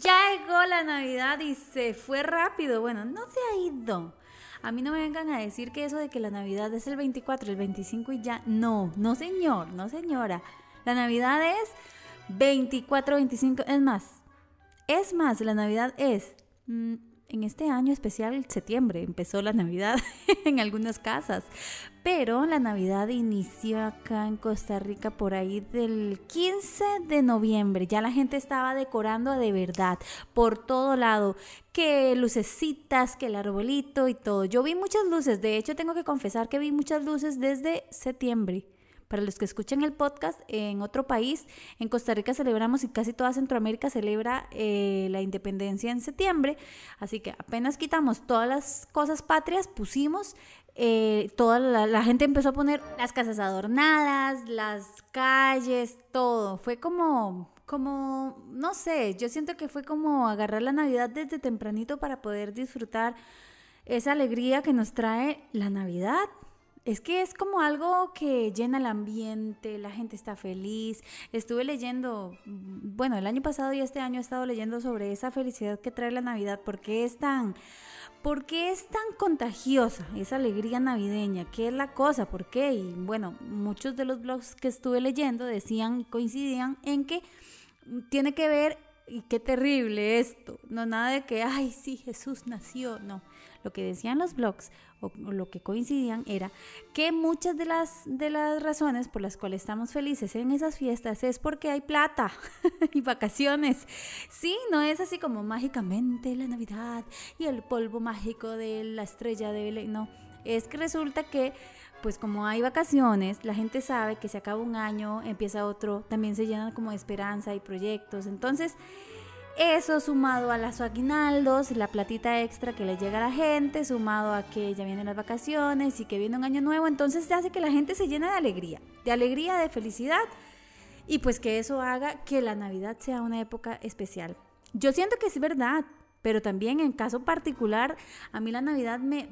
Ya llegó la Navidad y se fue rápido. Bueno, no se ha ido. A mí no me vengan a decir que eso de que la Navidad es el 24, el 25 y ya. No, no señor, no señora. La Navidad es 24, 25. Es más, es más, la Navidad es mm, en este año especial, septiembre, empezó la Navidad en algunas casas, pero la Navidad inició acá en Costa Rica por ahí del 15 de noviembre. Ya la gente estaba decorando de verdad por todo lado, que lucecitas, que el arbolito y todo. Yo vi muchas luces, de hecho tengo que confesar que vi muchas luces desde septiembre. Para los que escuchen el podcast, en otro país, en Costa Rica celebramos y casi toda Centroamérica celebra eh, la independencia en septiembre. Así que apenas quitamos todas las cosas patrias, pusimos eh, toda la, gente empezó a poner las casas adornadas, las calles, todo. Fue como, como, no sé, yo siento que fue como agarrar la Navidad desde tempranito para poder disfrutar esa alegría que nos trae la Navidad. Es que es como algo que llena el ambiente, la gente está feliz. Estuve leyendo, bueno, el año pasado y este año he estado leyendo sobre esa felicidad que trae la Navidad, porque es tan, porque es tan contagiosa esa alegría navideña, qué es la cosa, por qué. Y bueno, muchos de los blogs que estuve leyendo decían, coincidían en que tiene que ver y qué terrible esto. No nada de que, ay, sí, Jesús nació. No, lo que decían los blogs o, lo que coincidían era que muchas de las, de las razones por las cuales estamos felices en esas fiestas es porque hay plata y vacaciones. Sí, no es así como mágicamente la Navidad y el polvo mágico de la estrella de Belén. No, es que resulta que pues como hay vacaciones, la gente sabe que se acaba un año, empieza otro, también se llenan como de esperanza y proyectos. Entonces, eso sumado a las aguinaldos, la platita extra que le llega a la gente, sumado a que ya vienen las vacaciones y que viene un año nuevo, entonces hace que la gente se llene de alegría, de alegría, de felicidad y pues que eso haga que la Navidad sea una época especial. Yo siento que es verdad, pero también en caso particular, a mí la Navidad me,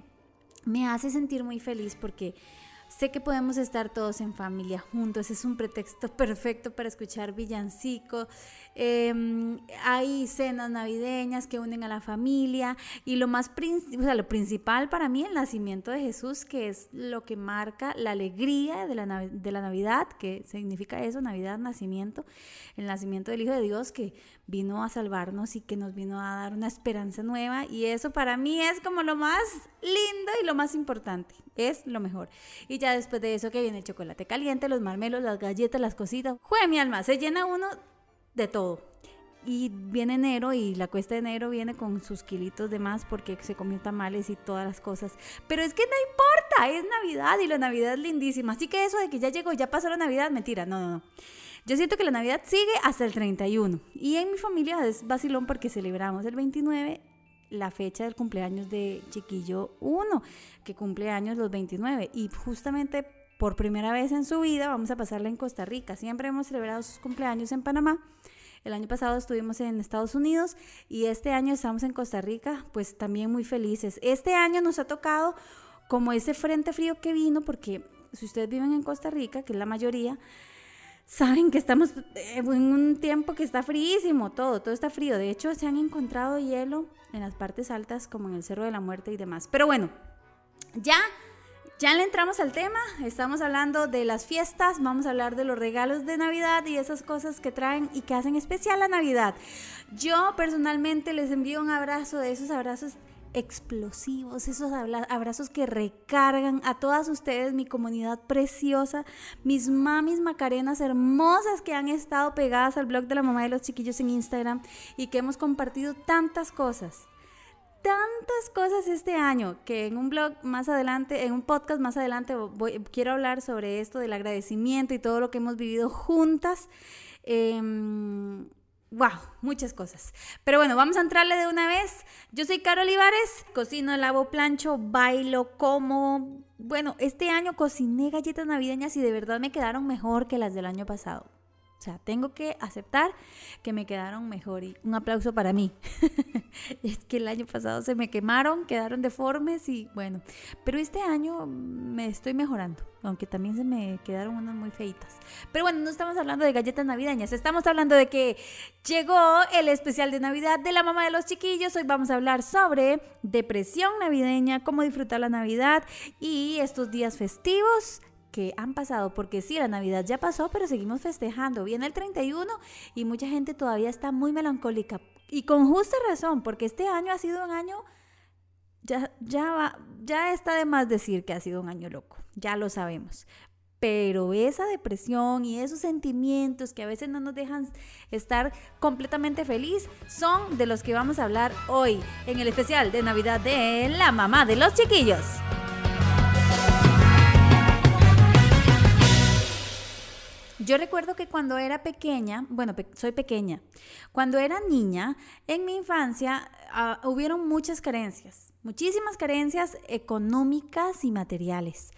me hace sentir muy feliz porque Sé que podemos estar todos en familia juntos, es un pretexto perfecto para escuchar villancicos. Em, hay cenas navideñas que unen a la familia y lo más principal para mí el nacimiento de Jesús, que es lo que marca la alegría de la, de la Navidad, que significa eso, Navidad, nacimiento, el nacimiento del Hijo de Dios que vino a salvarnos y que nos vino a dar una esperanza nueva y eso para mí es como lo más lindo y lo más importante, es lo mejor. Ya después de eso que viene el chocolate caliente, los marmelos, las galletas, las cositas, ¡jue mi alma! Se llena uno de todo. Y viene enero y la cuesta de enero viene con sus kilitos de más porque se comió tamales y todas las cosas. Pero es que no importa, es Navidad y la Navidad es lindísima. Así que eso de que ya llegó, ya pasó la Navidad, mentira, no, no, no. Yo siento que la Navidad sigue hasta el 31. Y en mi familia es vacilón porque celebramos el 29 la fecha del cumpleaños de Chiquillo 1, que cumple años los 29. Y justamente por primera vez en su vida vamos a pasarla en Costa Rica. Siempre hemos celebrado sus cumpleaños en Panamá. El año pasado estuvimos en Estados Unidos y este año estamos en Costa Rica, pues también muy felices. Este año nos ha tocado como ese frente frío que vino, porque si ustedes viven en Costa Rica, que es la mayoría, saben que estamos en un tiempo que está fríísimo, todo, todo está frío. De hecho, se han encontrado hielo en las partes altas, como en el Cerro de la Muerte y demás. Pero bueno, ya, ya le entramos al tema. Estamos hablando de las fiestas, vamos a hablar de los regalos de Navidad y esas cosas que traen y que hacen especial la Navidad. Yo personalmente les envío un abrazo de esos abrazos explosivos, esos abrazos que recargan a todas ustedes, mi comunidad preciosa, mis mamis macarenas hermosas que han estado pegadas al blog de la mamá de los chiquillos en Instagram y que hemos compartido tantas cosas tantas cosas este año que en un blog más adelante, en un podcast más adelante, quiero hablar sobre esto del agradecimiento y todo lo que hemos vivido juntas. Eh, wow, muchas cosas. Pero bueno, vamos a entrarle de una vez. Yo soy Caro Olivares, cocino, lavo, plancho, bailo, como. Bueno, este año cociné galletas navideñas y de verdad me quedaron mejor que las del año pasado. O sea, tengo que aceptar que me quedaron mejor y un aplauso para mí. es que el año pasado se me quemaron, quedaron deformes y bueno, pero este año me estoy mejorando, aunque también se me quedaron unas muy feitas. Pero bueno, no estamos hablando de galletas navideñas, estamos hablando de que llegó el especial de Navidad de la mamá de los chiquillos. Hoy vamos a hablar sobre depresión navideña, cómo disfrutar la Navidad y estos días festivos que han pasado, porque sí, la Navidad ya pasó, pero seguimos festejando. Viene el 31 y mucha gente todavía está muy melancólica. Y con justa razón, porque este año ha sido un año, ya, ya, va, ya está de más decir que ha sido un año loco, ya lo sabemos. Pero esa depresión y esos sentimientos que a veces no nos dejan estar completamente feliz son de los que vamos a hablar hoy en el especial de Navidad de la mamá de los chiquillos. Yo recuerdo que cuando era pequeña, bueno, soy pequeña, cuando era niña, en mi infancia uh, hubieron muchas carencias, muchísimas carencias económicas y materiales.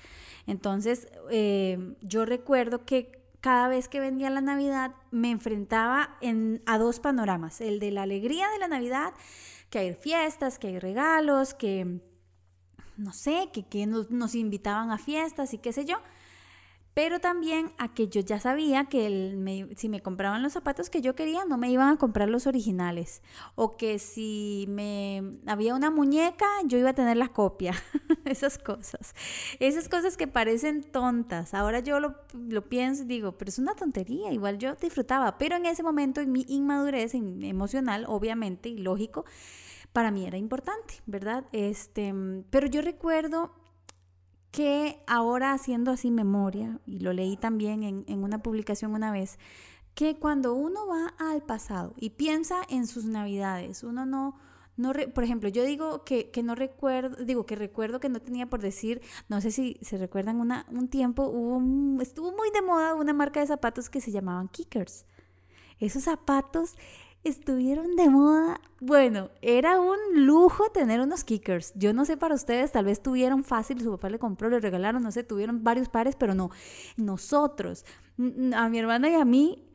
Entonces, eh, yo recuerdo que cada vez que venía la Navidad me enfrentaba en, a dos panoramas, el de la alegría de la Navidad, que hay fiestas, que hay regalos, que, no sé, que, que nos, nos invitaban a fiestas y qué sé yo pero también a que yo ya sabía que si me compraban los zapatos que yo quería, no me iban a comprar los originales. O que si me había una muñeca, yo iba a tener la copia. Esas cosas. Esas cosas que parecen tontas. Ahora yo lo, pienso y digo, pero es una tontería. Igual yo disfrutaba. Pero en ese momento, en mi inmadurez emocional, obviamente, y lógico, para mí era importante, ¿verdad? Este, pero yo recuerdo que ahora haciendo así memoria, y lo leí también en, una publicación una vez, que cuando uno va al pasado y piensa en sus navidades, uno no, no por ejemplo, yo digo que, no recuerdo, digo que recuerdo que no tenía por decir, no sé si se recuerdan una, un tiempo, hubo estuvo muy de moda una marca de zapatos que se llamaban Kickers. Esos zapatos estuvieron de moda. Bueno, era un lujo tener unos kickers. Yo no sé para ustedes, tal vez tuvieron fácil, su papá le compró, le regalaron, no sé, tuvieron varios pares, pero no. Nosotros, a mi hermana y a mí,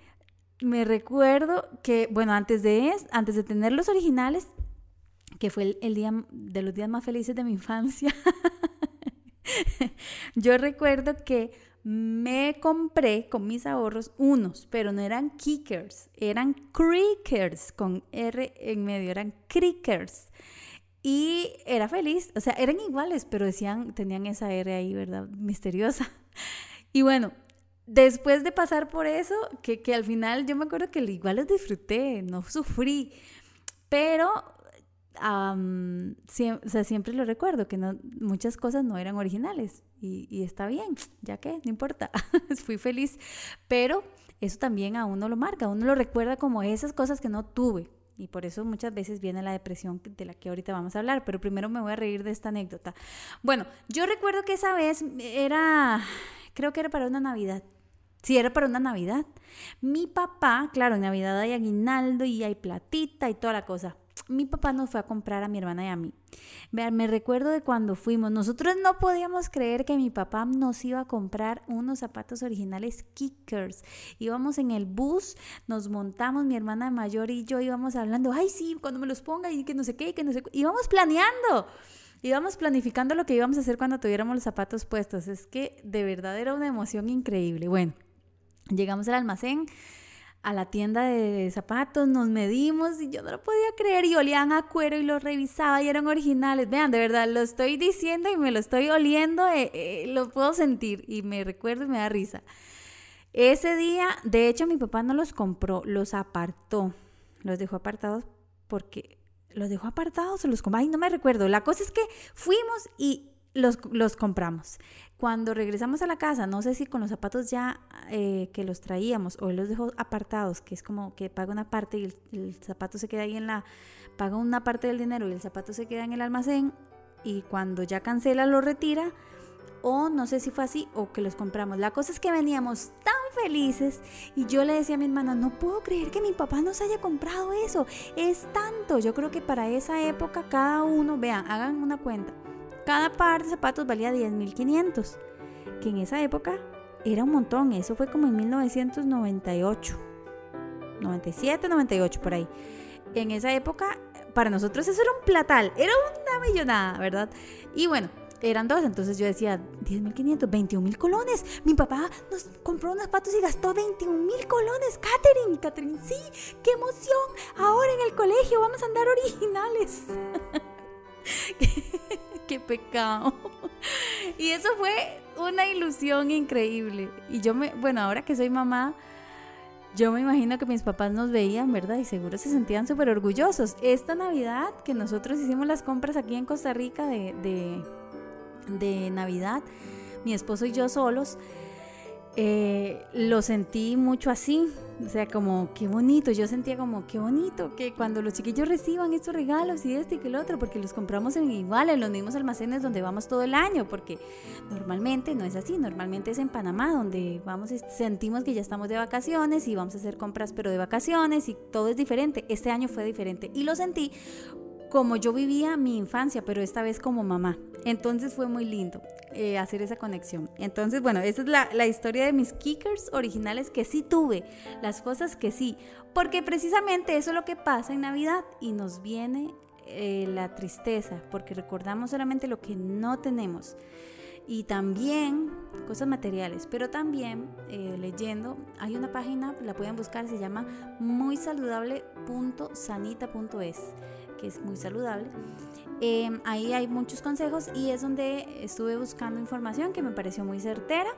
me recuerdo que, bueno, antes de, antes de tener los originales, que fue el día de los días más felices de mi infancia, yo recuerdo que me compré con mis ahorros unos, pero no eran kickers, eran crickers con R en medio, eran crickers. Y era feliz, o sea, eran iguales, pero decían, tenían esa R ahí, ¿verdad? Misteriosa. Y bueno, después de pasar por eso, que, que al final yo me acuerdo que igual los disfruté, no sufrí, pero siempre lo recuerdo, que no, muchas cosas no eran originales y, está bien, ya que, no importa, fui feliz, pero eso también a uno lo marca, uno lo recuerda como esas cosas que no tuve. Y por eso muchas veces viene la depresión de la que ahorita vamos a hablar, pero primero me voy a reír de esta anécdota. Bueno, yo recuerdo que esa vez era, creo que era para una Navidad, Sí, era para una Navidad. Mi papá, claro, en Navidad hay aguinaldo y hay platita y toda la cosa mi papá nos fue a comprar a mi hermana y a mí. Vean, me recuerdo de cuando fuimos. Nosotros no podíamos creer que mi papá nos iba a comprar unos zapatos originales Kickers. Íbamos en el bus, nos montamos, mi hermana mayor y yo íbamos hablando, ay, sí, cuando me los ponga y que no sé qué, que no sé qué. Íbamos planeando. Íbamos planificando lo que íbamos a hacer cuando tuviéramos los zapatos puestos. Es que de verdad era una emoción increíble. Bueno, llegamos al almacén a la tienda de zapatos, nos medimos y yo no lo podía creer y olían a cuero y los revisaba y eran originales. Vean, de verdad, lo estoy diciendo y me lo estoy oliendo, eh, eh, lo puedo sentir y me recuerdo y me da risa. Ese día, de hecho, mi papá no los compró, los apartó, los dejó apartados porque los dejó apartados o los compró. Ay, no me recuerdo. La cosa es que fuimos y los, los, compramos. Cuando regresamos a la casa, no sé si con los zapatos ya eh, que los traíamos o él los dejó apartados, que es como que paga una parte y el, zapato se queda ahí en la, paga una parte del dinero y el zapato se queda en el almacén y cuando ya cancela lo retira o no sé si fue así o que los compramos. La cosa es que veníamos tan felices y yo le decía a mi hermana, no puedo creer que mi papá nos haya comprado eso, es tanto. Yo creo que para esa época cada uno, vean, hagan una cuenta cada par de zapatos valía 10.500, que en esa época era un montón. Eso fue como en 1998. 97, 98 por ahí. En esa época, para nosotros eso era un platal, era una millonada, ¿verdad? Y bueno, eran dos, entonces yo decía, 10.500, 21.000 colones. Mi papá nos compró unos zapatos y gastó 21.000 colones. Catherine, Catherine, sí, qué emoción. Ahora en el colegio vamos a andar originales. qué pecado. Y eso fue una ilusión increíble. Y yo me, bueno, ahora que soy mamá, yo me imagino que mis papás nos veían, ¿verdad? Y seguro se sentían súper orgullosos. Esta Navidad que nosotros hicimos las compras aquí en Costa Rica de, de, de Navidad, mi esposo y yo solos, eh, lo sentí mucho así, o sea, como qué bonito, yo sentía como qué bonito que cuando los chiquillos reciban estos regalos y este y que el otro, porque los compramos en igual, en los mismos almacenes donde vamos todo el año, porque normalmente no es así, normalmente es en Panamá donde vamos, sentimos que ya estamos de vacaciones y vamos a hacer compras pero de vacaciones y todo es diferente, este año fue diferente y lo sentí como yo vivía mi infancia, pero esta vez como mamá. Entonces fue muy lindo eh, hacer esa conexión. Entonces, bueno, esa es la, historia de mis kickers originales que sí tuve, las cosas que sí, porque precisamente eso es lo que pasa en Navidad y nos viene eh, la tristeza, porque recordamos solamente lo que no tenemos. Y también cosas materiales, pero también eh, leyendo, hay una página, la pueden buscar, se llama muysaludable.sanita.es que es muy saludable. Em, ahí hay muchos consejos y es donde estuve buscando información que me pareció muy certera.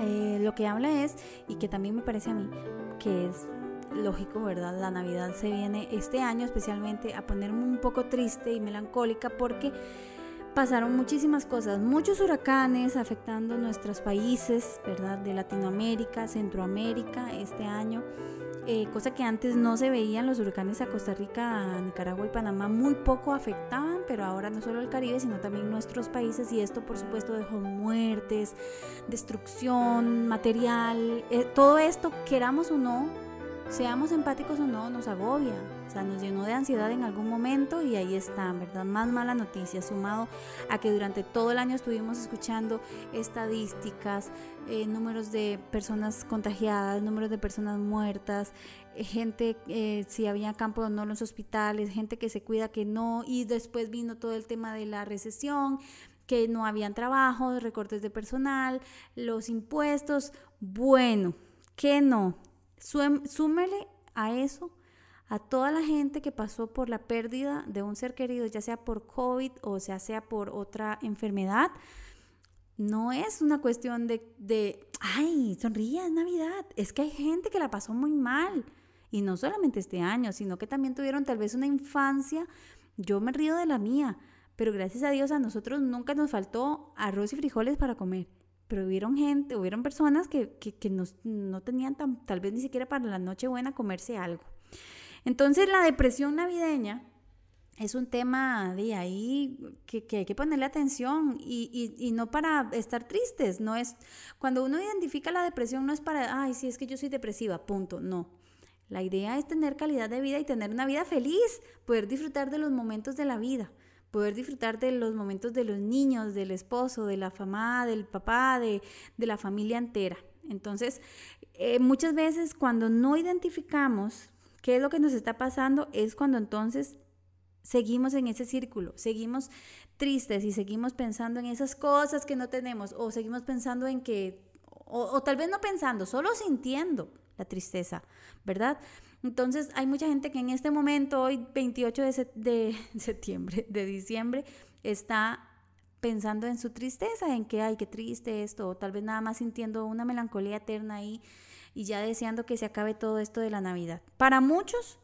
Eh, lo que habla es, y que también me parece a mí, que es lógico, ¿verdad? La Navidad se viene este año especialmente a ponerme un poco triste y melancólica porque pasaron muchísimas cosas, muchos huracanes afectando nuestros países, ¿verdad? De Latinoamérica, Centroamérica este año. Eh, cosa que antes no se veían los huracanes a Costa Rica, Nicaragua y Panamá muy poco afectaban, pero ahora no solo el Caribe, sino también nuestros países y esto por supuesto dejó muertes, destrucción material, eh, todo esto, queramos o no, seamos empáticos o no, nos agobia, o sea, nos llenó de ansiedad en algún momento y ahí está, ¿verdad? Más mala noticia, sumado a que durante todo el año estuvimos escuchando estadísticas, eh, números de personas contagiadas, números de personas muertas, eh, gente, eh, si había campo o no los hospitales, gente que se cuida, que no, y después vino todo el tema de la recesión, que no habían trabajo, recortes de personal, los impuestos, bueno, que no. Súmele a eso a toda la gente que pasó por la pérdida de un ser querido, ya sea por COVID o sea, sea por otra enfermedad, no es una cuestión de, de, ay, sonríe, es Navidad. Es que hay gente que la pasó muy mal. Y no solamente este año, sino que también tuvieron tal vez una infancia. Yo me río de la mía, pero gracias a Dios a nosotros nunca nos faltó arroz y frijoles para comer. Pero hubieron gente, hubieron personas que, que, no tenían tal vez ni siquiera para la noche buena comerse algo. Entonces la depresión navideña es un tema de ahí que, hay que ponerle atención y, y, no para estar tristes, no es, cuando uno identifica la depresión no es para, ay, sí, es que yo soy depresiva, punto, no. La idea es tener calidad de vida y tener una vida feliz, poder disfrutar de los momentos de la vida, poder disfrutar de los momentos de los niños, del esposo, de la mamá, del papá, de, de la familia entera. Entonces, eh, muchas veces cuando no identificamos ¿Qué es lo que nos está pasando? Es cuando entonces seguimos en ese círculo, seguimos tristes y seguimos pensando en esas cosas que no tenemos o seguimos pensando en que, o, tal vez no pensando, solo sintiendo la tristeza, ¿verdad? Entonces hay mucha gente que en este momento, hoy 28 de, de septiembre, de diciembre, está pensando en su tristeza, en que, ay, qué triste esto, o tal vez nada más sintiendo una melancolía eterna ahí y ya deseando que se acabe todo esto de la Navidad. Para muchos,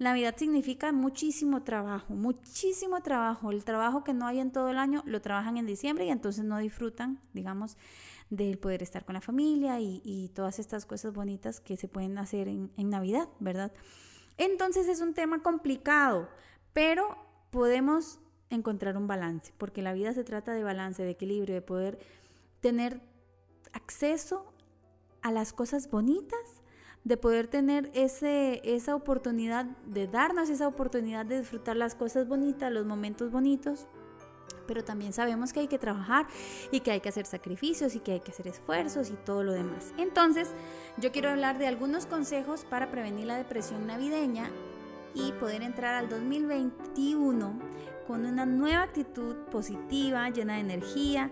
Navidad significa muchísimo trabajo, muchísimo trabajo. El trabajo que no hay en todo el año lo trabajan en diciembre y entonces no disfrutan, digamos, del poder estar con la familia y, todas estas cosas bonitas que se pueden hacer en, en Navidad, ¿verdad? Entonces es un tema complicado, pero podemos encontrar un balance, porque la vida se trata de balance, de equilibrio, de poder tener acceso a las cosas bonitas, de poder tener ese, esa oportunidad, de darnos esa oportunidad de disfrutar las cosas bonitas, los momentos bonitos, pero también sabemos que hay que trabajar y que hay que hacer sacrificios y que hay que hacer esfuerzos y todo lo demás. Entonces, yo quiero hablar de algunos consejos para prevenir la depresión navideña y poder entrar al 2021 con una nueva actitud positiva, llena de energía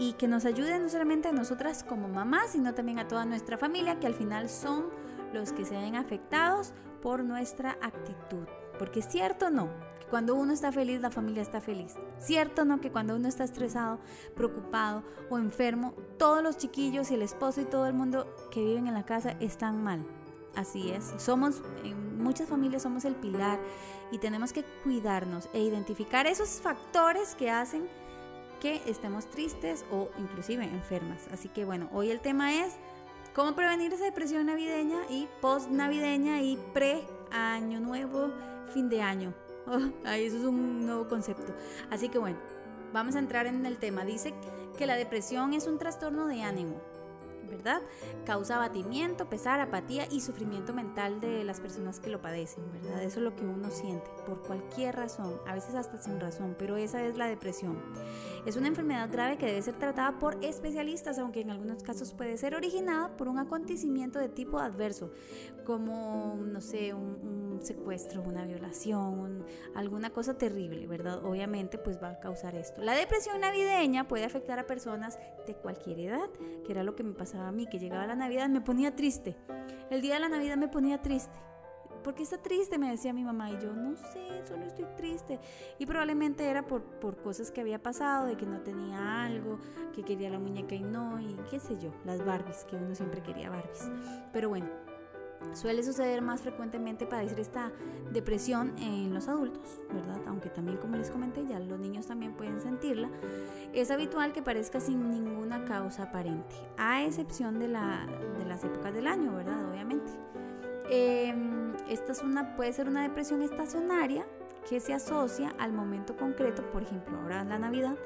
y que nos ayude no solamente a nosotras como mamás, sino también a toda nuestra familia, que al final son los que se ven afectados por nuestra actitud. Porque es cierto o no, que cuando uno está feliz, la familia está feliz. Cierto o no, que cuando uno está estresado, preocupado o enfermo, todos los chiquillos y el esposo y todo el mundo que viven en la casa están mal. Así es, somos, en muchas familias somos el pilar y tenemos que cuidarnos e identificar esos factores que hacen que estemos tristes o inclusive enfermas. Así que bueno, hoy el tema es cómo prevenir esa depresión navideña y post navideña y pre año nuevo, fin de año. Oh, eso es un nuevo concepto. Así que bueno, vamos a entrar en el tema. Dice que la depresión es un trastorno de ánimo ¿verdad? Causa abatimiento, pesar, apatía y sufrimiento mental de las personas que lo padecen, ¿verdad? Eso es lo que uno siente, por cualquier razón, a veces hasta sin razón, pero esa es la depresión. Es una enfermedad grave que debe ser tratada por especialistas, aunque en algunos casos puede ser originada por un acontecimiento de tipo adverso, como, no sé, un, secuestro, una violación, alguna cosa terrible, ¿verdad? Obviamente, pues va a causar esto. La depresión navideña puede afectar a personas de cualquier edad, que era lo que me pasaba a mí, que llegaba la Navidad, me ponía triste. El día de la Navidad me ponía triste. ¿Por qué está triste? Me decía mi mamá. Y yo, no sé, solo estoy triste. Y probablemente era por, por cosas que había pasado, de que no tenía algo, que quería la muñeca y no, y qué sé yo, las Barbies, que uno siempre quería Barbies. Pero bueno, Suele suceder más frecuentemente padecer esta depresión en los adultos, ¿verdad? Aunque también, como les comenté, ya los niños también pueden sentirla. Es habitual que parezca sin ninguna causa aparente, a excepción de, la, de las épocas del año, ¿verdad? Obviamente. Em, esta es una, puede ser una depresión estacionaria que se asocia al momento concreto, por ejemplo, ahora la Navidad,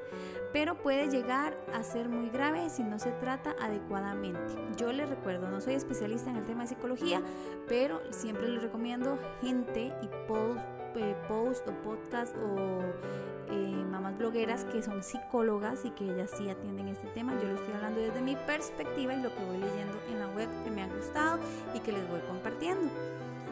pero puede llegar a ser muy grave si no se trata adecuadamente. Yo les recuerdo, no soy especialista en el tema de psicología, pero siempre les recomiendo gente y post, eh, o podcast o eh, mamás blogueras que son psicólogas y que ellas sí atienden este tema. Yo lo estoy hablando desde mi perspectiva y lo que voy leyendo en la web que me ha gustado y que les voy compartiendo.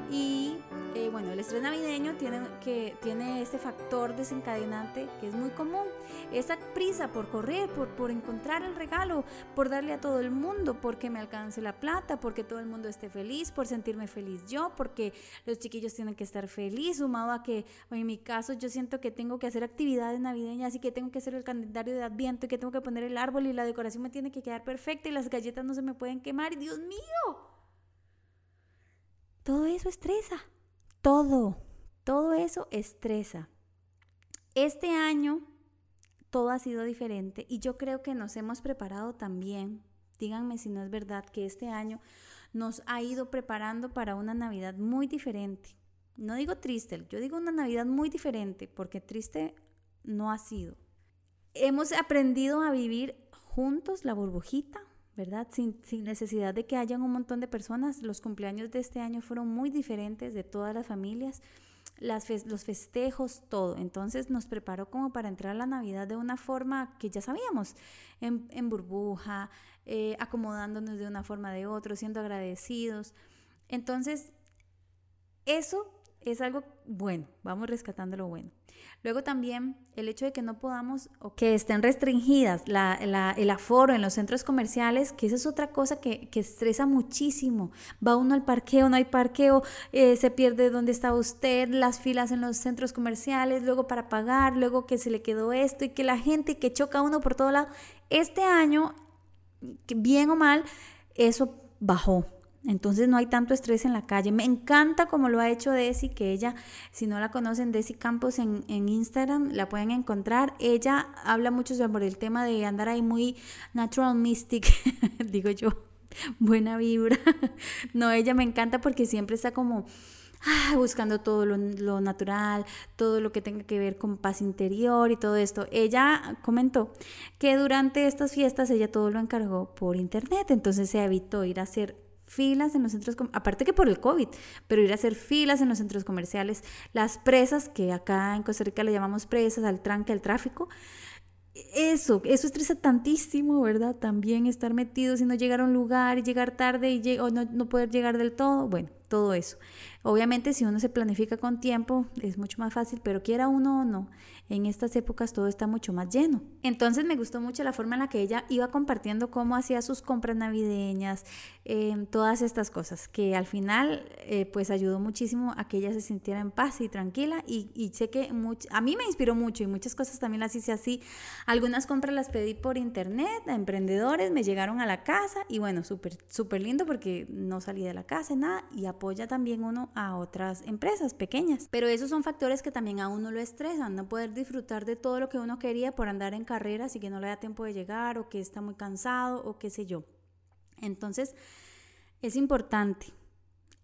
Y eh, bueno, el estrés navideño tiene, que, tiene este factor desencadenante que es muy común. Esa prisa por correr, por, por encontrar el regalo, por darle a todo el mundo, porque me alcance la plata, porque todo el mundo esté feliz, por sentirme feliz yo, porque los chiquillos tienen que estar felices, sumado a que en mi caso yo siento que tengo que hacer actividades navideñas y que tengo que hacer el calendario de adviento y que tengo que poner el árbol y la decoración me tiene que quedar perfecta y las galletas no se me pueden quemar. ¡Dios mío! Todo eso estresa. Todo. Todo eso estresa. Este año todo ha sido diferente y yo creo que nos hemos preparado también. Díganme si no es verdad que este año nos ha ido preparando para una Navidad muy diferente. No digo triste, yo digo una Navidad muy diferente porque triste no ha sido. Hemos aprendido a vivir juntos la burbujita, ¿verdad? Sin, necesidad de que hayan un montón de personas. Los cumpleaños de este año fueron muy diferentes de todas las familias, las los festejos, todo. Entonces nos preparó como para entrar a la Navidad de una forma que ya sabíamos, en, burbuja, eh, acomodándonos de una forma de otra, siendo agradecidos. Entonces, eso es algo bueno, vamos rescatando lo bueno. Luego también el hecho de que no podamos o que estén restringidas el aforo en los centros comerciales, que esa es otra cosa que, estresa muchísimo. Va uno al parqueo, no hay parqueo, eh, se pierde dónde está usted, las filas en los centros comerciales, luego para pagar, luego que se le quedó esto y que la gente que choca uno por todo lado. Este año, bien o mal, eso bajó entonces no hay tanto estrés en la calle. Me encanta como lo ha hecho Desi, que ella, si no la conocen, Desi Campos en, Instagram, la pueden encontrar. Ella habla mucho sobre el tema de andar ahí muy natural mystic, digo yo, buena vibra. no, ella me encanta porque siempre está como... Ah, buscando todo lo, lo, natural, todo lo que tenga que ver con paz interior y todo esto. Ella comentó que durante estas fiestas ella todo lo encargó por internet, entonces se evitó ir a hacer filas en los centros, aparte que por el COVID, pero ir a hacer filas en los centros comerciales, las presas, que acá en Costa Rica le llamamos presas, al tranque, al tráfico, eso, eso estresa tantísimo, ¿verdad? También estar metido, si no llegar a un lugar y llegar tarde y no, no poder llegar del todo, bueno, todo eso. Obviamente si uno se planifica con tiempo es mucho más fácil, pero quiera uno o no, en estas épocas todo está mucho más lleno. Entonces me gustó mucho la forma en la que ella iba compartiendo cómo hacía sus compras navideñas, em, todas estas cosas, que al final eh, pues ayudó muchísimo a que ella se sintiera en paz y tranquila y, sé que a mí me inspiró mucho y muchas cosas también las hice así. Algunas compras las pedí por internet a emprendedores, me llegaron a la casa y bueno, súper, súper lindo porque no salí de la casa, nada, y apoya también uno a otras empresas pequeñas. Pero esos son factores que también a uno lo estresan, no poder disfrutar de todo lo que uno quería por andar en carreras y que no le da tiempo de llegar o que está muy cansado o qué sé yo. Entonces, es importante,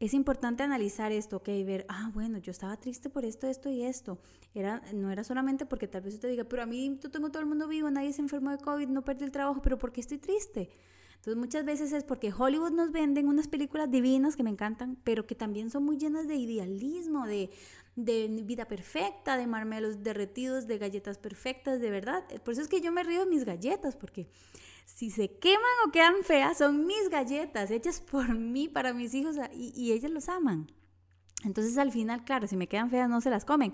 es importante analizar esto, ok, ver, ah, bueno, yo estaba triste por esto, esto y esto. Era, no era solamente porque tal vez usted diga, pero a mí tú tengo todo el mundo vivo, nadie se enfermó de COVID, no perdí el trabajo, pero ¿por qué estoy triste? Entonces muchas veces es porque Hollywood nos venden unas películas divinas que me encantan, pero que también son muy llenas de idealismo, de, de vida perfecta, de marmelos derretidos, de galletas perfectas, de verdad. Por eso es que yo me río de mis galletas, porque si se queman o quedan feas, son mis galletas, hechas por mí, para mis hijos, y, y ellas los aman. Entonces al final, claro, si me quedan feas no se las comen,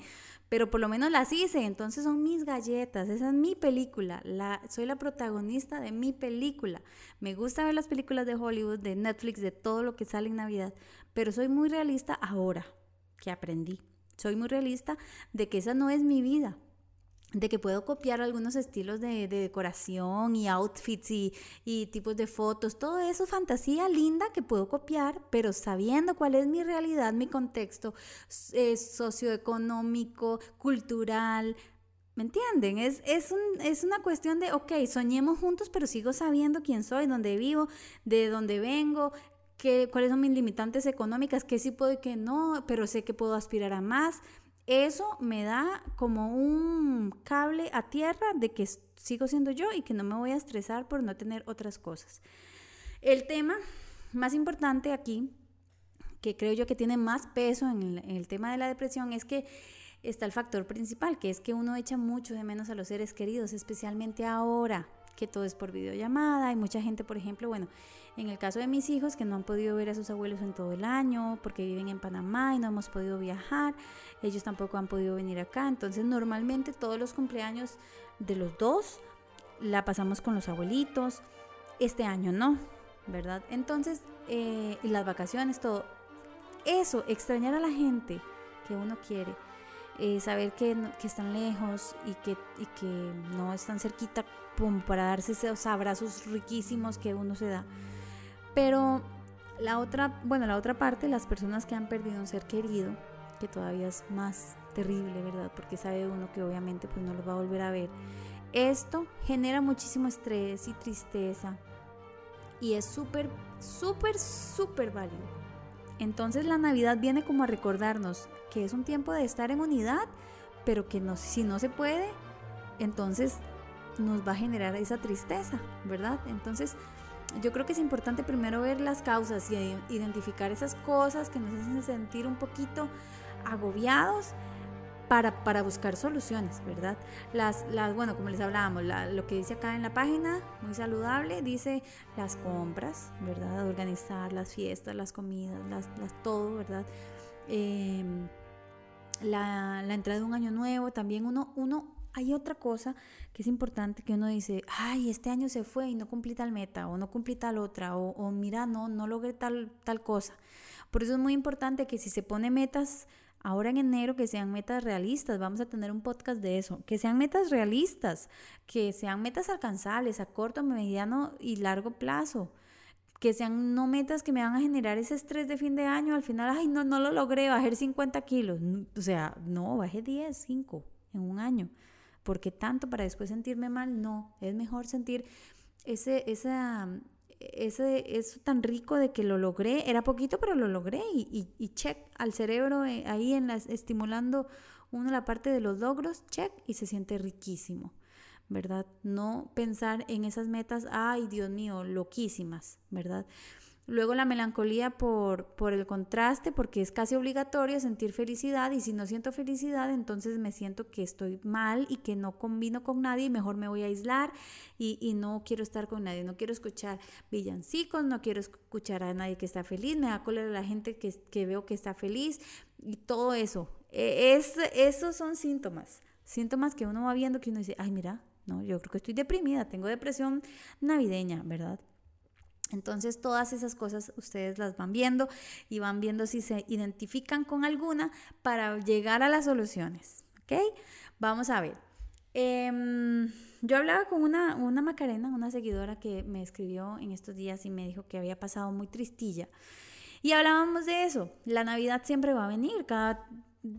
pero por lo menos las hice, entonces son mis galletas, esa es mi película, la, soy la protagonista de mi película. Me gusta ver las películas de Hollywood, de Netflix, de todo lo que sale en Navidad, pero soy muy realista ahora que aprendí. Soy muy realista de que esa no es mi vida, de que puedo copiar algunos estilos de, decoración y outfits y, tipos de fotos, todo eso fantasía linda que puedo copiar, pero sabiendo cuál es mi realidad, mi contexto eh, socioeconómico, cultural. ¿Me entienden? Es, es, un, es una cuestión de, ok, soñemos juntos, pero sigo sabiendo quién soy, dónde vivo, de dónde vengo, qué, cuáles son mis limitantes económicas, qué sí puedo y qué no, pero sé que puedo aspirar a más eso me da como un cable a tierra de que sigo siendo yo y que no me voy a estresar por no tener otras cosas. El tema más importante aquí, que creo yo que tiene más peso en el, tema de la depresión, es que está el factor principal, que es que uno echa mucho de menos a los seres queridos, especialmente ahora que todo es por videollamada. Hay mucha gente, por ejemplo, bueno, en el caso de mis hijos que no han podido ver a sus abuelos en todo el año porque viven en Panamá y no hemos podido viajar, ellos tampoco han podido venir acá. Entonces normalmente todos los cumpleaños de los dos la pasamos con los abuelitos. Este año no, ¿verdad? Entonces, eh, las vacaciones, todo. Eso, extrañar a la gente que uno quiere. Eh, saber que, que, están lejos y que, y que no están cerquita para darse esos abrazos riquísimos que uno se da. Pero la otra, bueno, la otra parte, las personas que han perdido un ser querido, que todavía es más terrible, ¿verdad? Porque sabe uno que obviamente pues no los va a volver a ver. Esto genera muchísimo estrés y tristeza y es súper, súper, súper válido. Entonces la Navidad viene como a recordarnos que es un tiempo de estar en unidad, pero que no, si no se puede, entonces nos va a generar esa tristeza, ¿verdad? Entonces yo creo que es importante primero ver las causas y identificar esas cosas que nos hacen sentir un poquito agobiados para, para buscar soluciones, ¿verdad? Las, las, bueno, como les hablábamos, lo que dice acá en la página, muy saludable, dice las compras, ¿verdad? Organizar las fiestas, las comidas, las, las todo, ¿verdad? Em, la, la, entrada de un año nuevo, también uno, uno hay otra cosa que es importante que uno dice, ay, este año se fue y no cumplí tal meta, o no cumplí tal otra, o, mira, no, no logré tal, tal cosa. Por eso es muy importante que si se pone metas ahora en enero, que sean metas realistas, vamos a tener un podcast de eso, que sean metas realistas, que sean metas alcanzables a corto, mediano y largo plazo que sean no metas que me van a generar ese estrés de fin de año, al final, ay, no, no lo logré, bajar 50 kilos. O sea, no, bajé 10, 5 en un año. Porque tanto para después sentirme mal, no, es mejor sentir ese, esa, ese, eso tan rico de que lo logré, era poquito, pero lo logré y, y, check al cerebro eh, ahí en las, estimulando uno la parte de los logros, check y se siente riquísimo, ¿verdad? No pensar en esas metas, ay Dios mío, loquísimas, ¿verdad? Luego la melancolía por, por el contraste, porque es casi obligatorio sentir felicidad y si no siento felicidad, entonces me siento que estoy mal y que no combino con nadie y mejor me voy a aislar y, y no quiero estar con nadie, no quiero escuchar villancicos, no quiero escuchar a nadie que está feliz, me da cólera la gente que, que veo que está feliz y todo eso. E, es, esos son síntomas, síntomas que uno va viendo que uno dice, ay mira, no, yo creo que estoy deprimida, tengo depresión navideña, ¿verdad? Entonces todas esas cosas ustedes las van viendo y van viendo si se identifican con alguna para llegar a las soluciones. ¿Ok? Vamos a ver. Em, yo hablaba con una, una Macarena, una seguidora que me escribió en estos días y me dijo que había pasado muy tristilla. Y hablábamos de eso. La Navidad siempre va a venir. Cada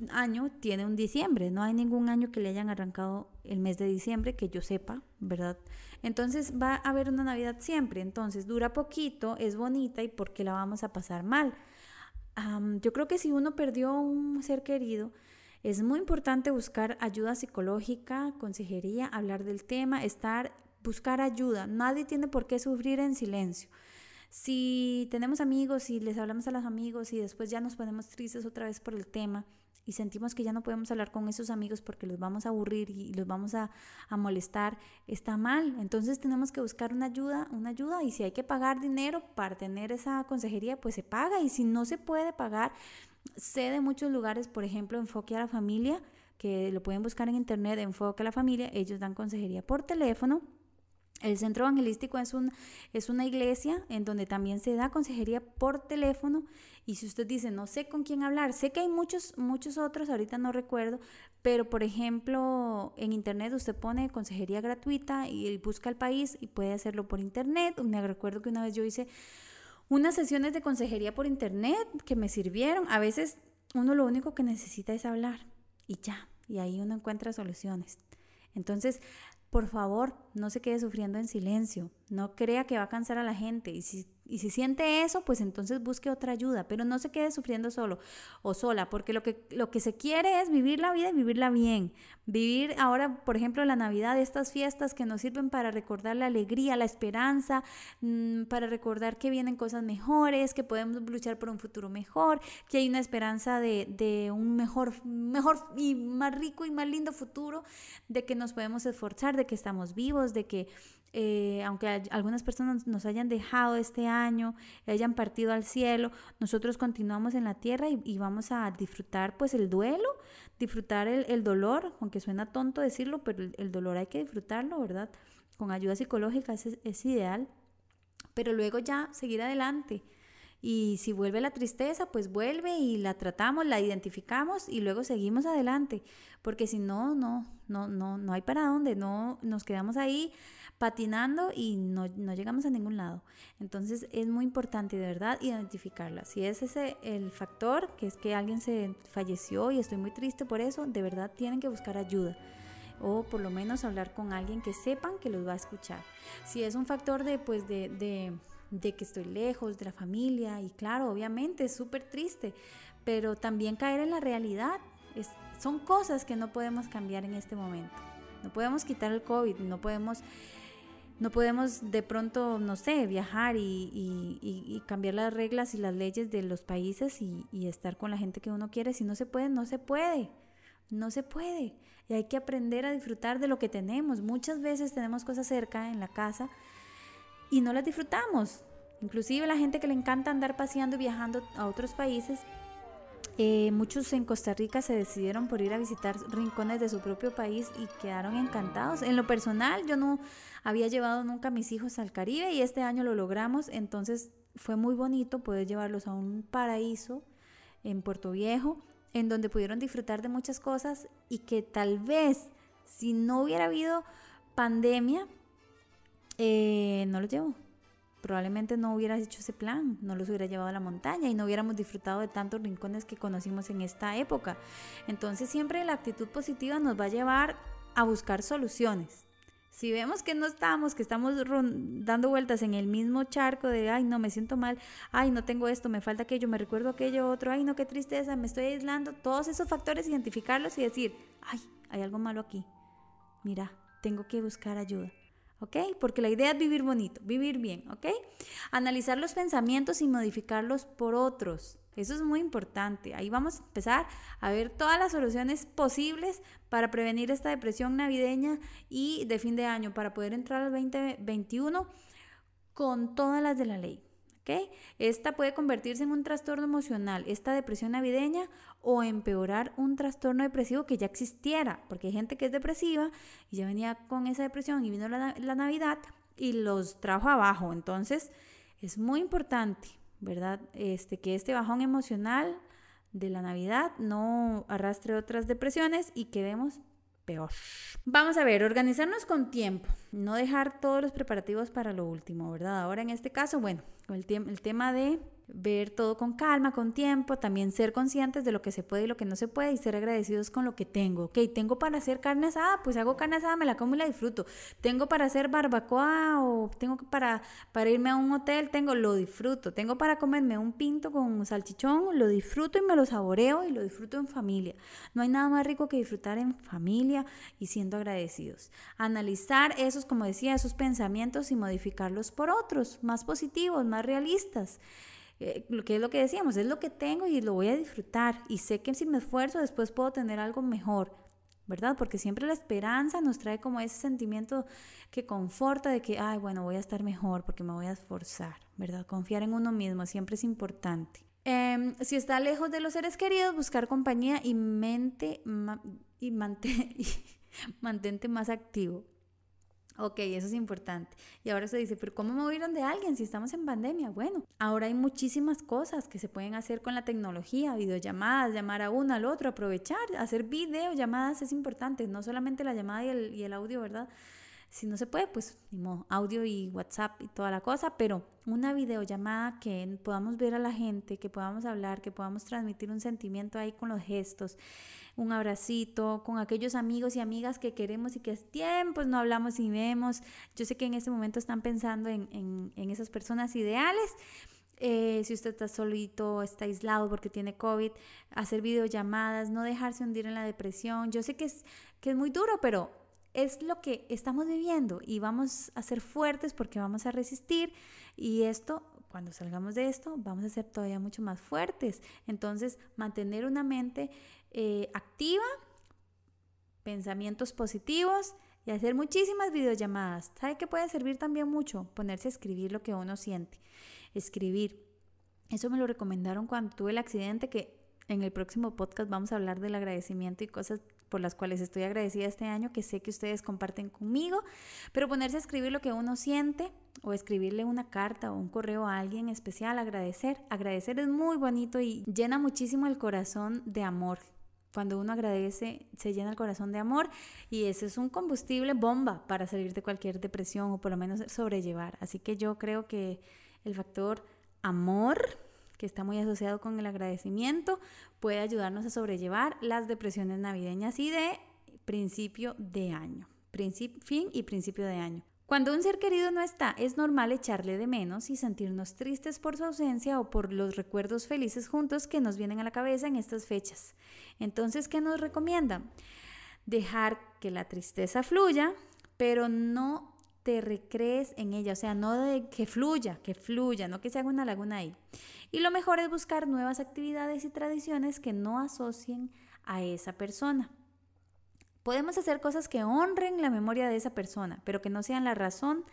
año tiene un diciembre. No hay ningún año que le hayan arrancado el mes de diciembre, que yo sepa, ¿verdad? Entonces va a haber una Navidad siempre. Entonces dura poquito, es bonita y ¿por qué la vamos a pasar mal? yo creo que si uno perdió un ser querido, es muy importante buscar ayuda psicológica, consejería, hablar del tema, estar, buscar ayuda. Nadie tiene por qué sufrir en silencio. Si tenemos amigos y les hablamos a los amigos y después ya nos ponemos tristes otra vez por el tema, y sentimos que ya no podemos hablar con esos amigos porque los vamos a aburrir y los vamos a, molestar, está mal. Entonces tenemos que buscar una ayuda, una ayuda y si hay que pagar dinero para tener esa consejería, pues se paga y si no se puede pagar, sé de muchos lugares, por ejemplo, Enfoque a la Familia, que lo pueden buscar en internet, Enfoque a la Familia, ellos dan consejería por teléfono el centro evangelístico es, un, es una iglesia en donde también se da consejería por teléfono y si usted dice, no sé con quién hablar, sé que hay muchos, muchos otros, ahorita no recuerdo, pero por ejemplo en internet usted pone consejería gratuita y busca el país y puede hacerlo por internet. Me recuerdo que una vez yo hice unas sesiones de consejería por internet que me sirvieron. A veces uno lo único que necesita es hablar y ya, y ahí uno encuentra soluciones. Entonces, por favor, no se quede sufriendo en silencio, no crea que va a cansar a la gente. Y si y si siente eso, pues entonces busque otra ayuda, pero no se quede sufriendo solo o sola, porque lo que, lo que se quiere es vivir la vida y vivirla bien. Vivir ahora, por ejemplo, la Navidad, estas fiestas que nos sirven para recordar la alegría, la esperanza, mm, para recordar que vienen cosas mejores, que podemos luchar por un futuro mejor, que hay una esperanza de, de un mejor, mejor y más rico y más lindo futuro, de que nos podemos esforzar, de que estamos vivos, de que eh, aunque algunas personas nos hayan dejado este año, hayan partido al cielo, nosotros continuamos en la tierra y, vamos a disfrutar pues el duelo, disfrutar el, dolor, aunque suena tonto decirlo, pero el, dolor hay que disfrutarlo, ¿verdad? Con ayuda psicológica es ideal, pero luego ya seguir adelante. Y si vuelve la tristeza, pues vuelve y la tratamos, la identificamos y luego seguimos adelante, porque si no, no, no, no, no hay para dónde, no nos quedamos ahí patinando y no, llegamos a ningún lado. Entonces es muy importante de verdad identificarla. Si es ese el factor, que es que alguien se falleció y estoy muy triste por eso, de verdad tienen que buscar ayuda o por lo menos hablar con alguien que sepan que los va a escuchar. Si es un factor de pues de, de, que estoy lejos de la familia y claro, obviamente es súper triste, pero también caer en la realidad es, son cosas que no podemos cambiar en este momento. No podemos quitar el COVID, no podemos no podemos de pronto, no sé, viajar y, cambiar las reglas y las leyes de los países y, estar con la gente que uno quiere. Si no se puede, no se puede. No se puede. Y hay que aprender a disfrutar de lo que tenemos. Muchas veces tenemos cosas cerca en la casa y no las disfrutamos. Inclusive la gente que le encanta andar paseando y viajando a otros países, eh, muchos en Costa Rica se decidieron por ir a visitar rincones de su propio país y quedaron encantados. En lo personal, yo no había llevado nunca a mis hijos al Caribe y este año lo logramos, entonces fue muy bonito poder llevarlos a un paraíso en Puerto Viejo, en donde pudieron disfrutar de muchas cosas y que tal vez si no hubiera habido pandemia, eh, no los llevo probablemente no hubieras hecho ese plan, no los hubiera llevado a la montaña y no hubiéramos disfrutado de tantos rincones que conocimos en esta época. Entonces siempre la actitud positiva nos va a llevar a buscar soluciones. Si vemos que no estamos, que estamos dando vueltas en el mismo charco de, ay, no, me siento mal, ay, no tengo esto, me falta aquello, me recuerdo aquello otro, ay, no, qué tristeza, me estoy aislando, todos esos factores, identificarlos y decir, ay, hay algo malo aquí. Mira, tengo que buscar ayuda ¿ok? Porque la idea es vivir bonito, vivir bien, ¿ok? Analizar los pensamientos y modificarlos por otros. Eso es muy importante. Ahí vamos a empezar a ver todas las soluciones posibles para prevenir esta depresión navideña y de fin de año, para poder entrar al 2021 con todas las de la ley. ¿Ok? Esta puede convertirse en un trastorno emocional, esta depresión navideña, o empeorar un trastorno depresivo que ya existiera, porque hay gente que es depresiva y ya venía con esa depresión y vino la, la Navidad y los trajo abajo. Entonces, es muy importante ¿verdad? Este, que este bajón emocional de la Navidad no arrastre otras depresiones y quedemos peor. Vamos a ver, organizarnos con tiempo, no dejar todos los preparativos para lo último, ¿verdad? Ahora en este caso, bueno, el, el tema de ver todo con calma, con tiempo, también ser conscientes de lo que se puede y lo que no se puede y ser agradecidos con lo que tengo. Ok, tengo para hacer carne asada, pues hago carne asada, me la como y la disfruto. Tengo para hacer barbacoa o tengo para, para irme a un hotel, tengo, lo disfruto. Tengo para comerme un pinto con salchichón, lo disfruto y me lo saboreo y lo disfruto en familia. No hay nada más rico que disfrutar en familia y siendo agradecidos. Analizar esos, como decía, esos pensamientos y modificarlos por otros, más positivos, más realistas. Eh, lo que es lo que decíamos, es lo que tengo y lo voy a disfrutar y sé que si me esfuerzo después puedo tener algo mejor, ¿verdad? Porque siempre la esperanza nos trae como ese sentimiento que conforta de que, ay, bueno, voy a estar mejor porque me voy a esforzar, ¿verdad? Confiar en uno mismo siempre es importante. Em, si está lejos de los seres queridos, buscar compañía y mente y, y mantente más activo. Ok, eso es importante. Y ahora se dice, pero ¿cómo me voy a ir donde alguien si estamos en pandemia? Bueno, ahora hay muchísimas cosas que se pueden hacer con la tecnología, videollamadas, llamar a uno al otro, aprovechar, hacer videollamadas es importante, no solamente la llamada y el, y el audio, ¿verdad? Si no se puede, pues audio y WhatsApp y toda la cosa, pero una videollamada que podamos ver a la gente, que podamos hablar, que podamos transmitir un sentimiento ahí con los gestos un abracito con aquellos amigos y amigas que queremos y que es tiempos no hablamos y vemos. Yo sé que en este momento están pensando en, esas personas ideales. Eh, si usted está solito, está aislado porque tiene COVID, hacer videollamadas, no dejarse hundir en la depresión. Yo sé que es, que es muy duro, pero es lo que estamos viviendo y vamos a ser fuertes porque vamos a resistir y esto, cuando salgamos de esto, vamos a ser todavía mucho más fuertes. Entonces, mantener una mente eh, activa, pensamientos positivos y hacer muchísimas videollamadas. ¿Sabe que puede servir también mucho? Ponerse a escribir lo que uno siente. Escribir. Eso me lo recomendaron cuando tuve el accidente que en el próximo podcast vamos a hablar del agradecimiento y cosas por las cuales estoy agradecida este año que sé que ustedes comparten conmigo, pero ponerse a escribir lo que uno siente o escribirle una carta o un correo a alguien especial, agradecer. Agradecer es muy bonito y llena muchísimo el corazón de amor. Cuando uno agradece, se llena el corazón de amor y ese es un combustible bomba para salir de cualquier depresión o por lo menos sobrellevar. Así que yo creo que el factor amor, que está muy asociado con el agradecimiento, puede ayudarnos a sobrellevar las depresiones navideñas y de principio de año. fin y principio de año. Cuando un ser querido no está, es normal echarle de menos y sentirnos tristes por su ausencia o por los recuerdos felices juntos que nos vienen a la cabeza en estas fechas. Entonces, ¿qué nos recomienda? Dejar que la tristeza fluya, pero no te recrees en ella, o sea, no de que fluya, que fluya, no que se haga una laguna ahí. Y lo mejor es buscar nuevas actividades y tradiciones que no asocien a esa persona. Podemos hacer cosas que honren la memoria de esa persona, pero que no sean la razón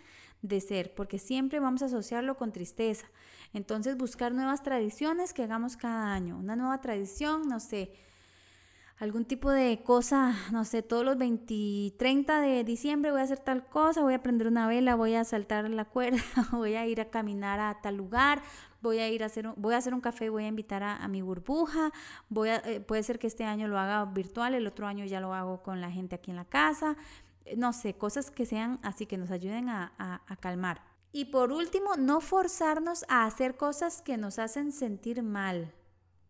de ser, porque siempre vamos a asociarlo con tristeza. Entonces, buscar nuevas tradiciones que hagamos cada año. Una nueva tradición, no sé, algún tipo de cosa, no sé, todos los 20, 30 de diciembre voy a hacer tal cosa, voy a prender una vela, voy a saltar la cuerda, voy a ir a caminar a tal lugar, voy a ir a hacer, un, voy a hacer un café, voy a invitar a, mi burbuja, voy a, eh, puede ser que este año lo haga virtual, el otro año ya lo hago con la gente aquí en la casa, eh, no sé, cosas que sean así que nos ayuden a, a calmar. Y por último, no forzarnos a hacer cosas que nos hacen sentir mal.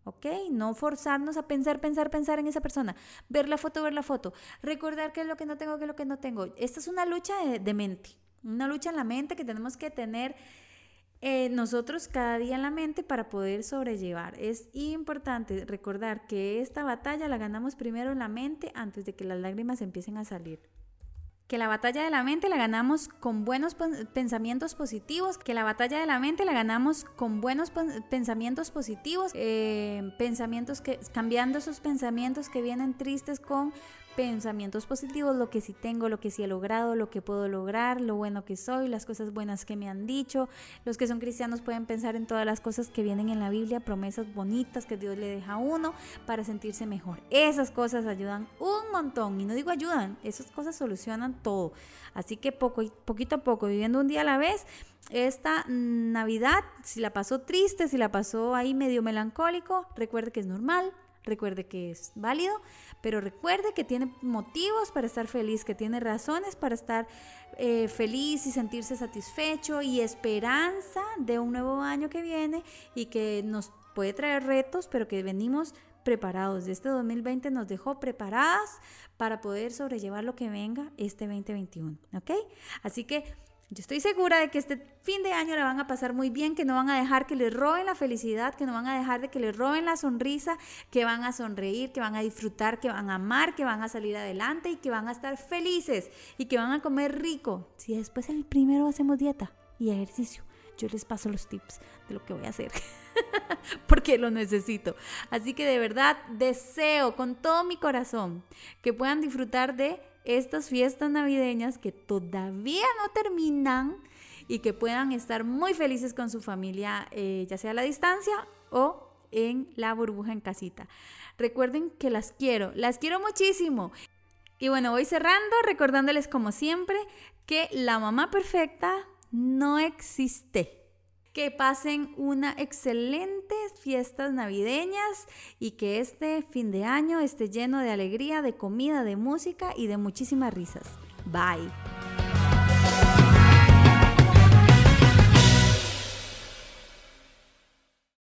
¿Ok? No forzarnos a pensar, pensar, pensar en esa persona. Ver la foto, ver la foto. Recordar qué es lo que no tengo, qué es lo que no tengo. Esta es una lucha de, mente. Una lucha en la mente que tenemos que tener eh, nosotros cada día en la mente para poder sobrellevar. Es importante recordar que esta batalla la ganamos primero en la mente antes de que las lágrimas empiecen a salir. Que la batalla de la mente la ganamos con buenos pensamientos positivos, que la batalla de la mente la ganamos con buenos pensamientos positivos, eh, pensamientos que, cambiando esos pensamientos que vienen tristes con pensamientos positivos, lo que sí tengo, lo que sí he logrado, lo que puedo lograr, lo bueno que soy, las cosas buenas que me han dicho. Los que son cristianos pueden pensar en todas las cosas que vienen en la Biblia, promesas bonitas que Dios le deja a uno para sentirse mejor. Esas cosas ayudan un montón y no digo ayudan, esas cosas solucionan todo. Así que poco, poquito a poco, viviendo un día a la vez, esta Navidad, si la pasó triste, si la pasó ahí medio melancólico, recuerde que es normal, recuerde que es válido, pero recuerde que tiene motivos para estar feliz, que tiene razones para estar eh, feliz y sentirse satisfecho y esperanza de un nuevo año que viene y que nos puede traer retos, pero que venimos preparados. Este 2020 nos dejó preparadas para poder sobrellevar lo que venga este 2021, ¿ok? Así que yo estoy segura de que este fin de año la van a pasar muy bien, que no van a dejar que les roben la felicidad, que no van a dejar de que les roben la sonrisa, que van a sonreír, que van a disfrutar, que van a amar, que van a salir adelante y que van a estar felices y que van a comer rico. Si después el primero hacemos dieta y ejercicio, yo les paso los tips de lo que voy a hacer. porque lo necesito. Así que de verdad deseo con todo mi corazón que puedan disfrutar de estas fiestas navideñas que todavía no terminan y que puedan estar muy felices con su familia, eh, ya sea a la distancia o en la burbuja en casita. Recuerden que las quiero, las quiero muchísimo. Y bueno, voy cerrando recordándoles como siempre que la mamá perfecta no existe que pasen una excelente fiestas navideñas y que este fin de año esté lleno de alegría, de comida, de música y de muchísimas risas. Bye.